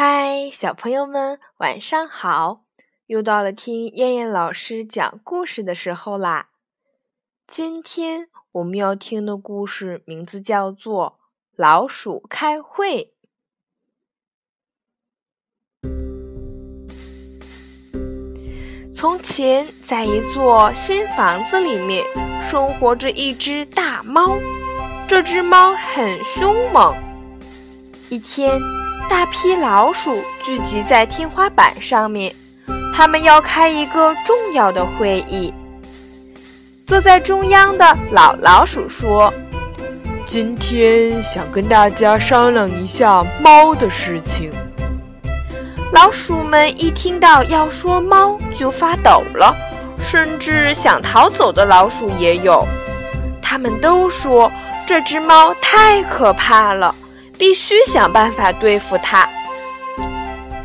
嗨，小朋友们，晚上好！又到了听燕燕老师讲故事的时候啦。今天我们要听的故事名字叫做《老鼠开会》。从前，在一座新房子里面，生活着一只大猫。这只猫很凶猛。一天，大批老鼠聚集在天花板上面，他们要开一个重要的会议。坐在中央的老老鼠说：“今天想跟大家商量一下猫的事情。”老鼠们一听到要说猫就发抖了，甚至想逃走的老鼠也有。他们都说。这只猫太可怕了，必须想办法对付它。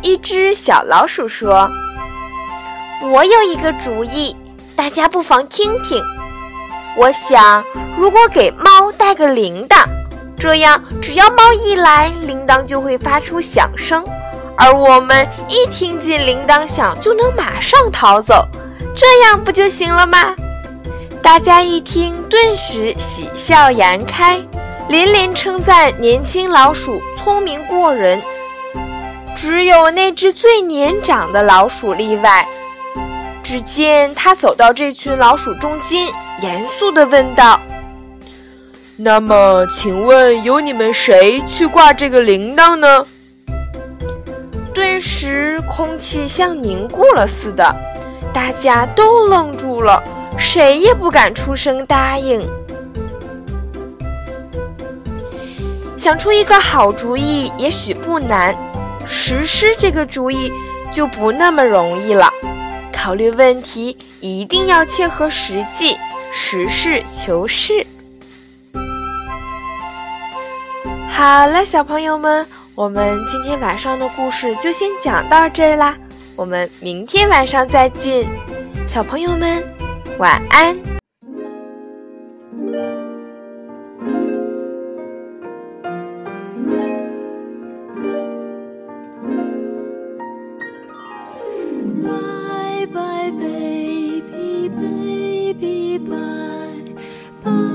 一只小老鼠说：“我有一个主意，大家不妨听听。我想，如果给猫带个铃铛，这样只要猫一来，铃铛就会发出响声，而我们一听见铃铛响，就能马上逃走，这样不就行了吗？”大家一听，顿时喜笑颜开，连连称赞年轻老鼠聪明过人。只有那只最年长的老鼠例外。只见他走到这群老鼠中间，严肃地问道：“那么，请问由你们谁去挂这个铃铛呢？”顿时，空气像凝固了似的，大家都愣住了。谁也不敢出声答应。想出一个好主意也许不难，实施这个主意就不那么容易了。考虑问题一定要切合实际，实事求是。好了，小朋友们，我们今天晚上的故事就先讲到这儿啦。我们明天晚上再见，小朋友们。晚安。bye, baby, baby, bye, bye.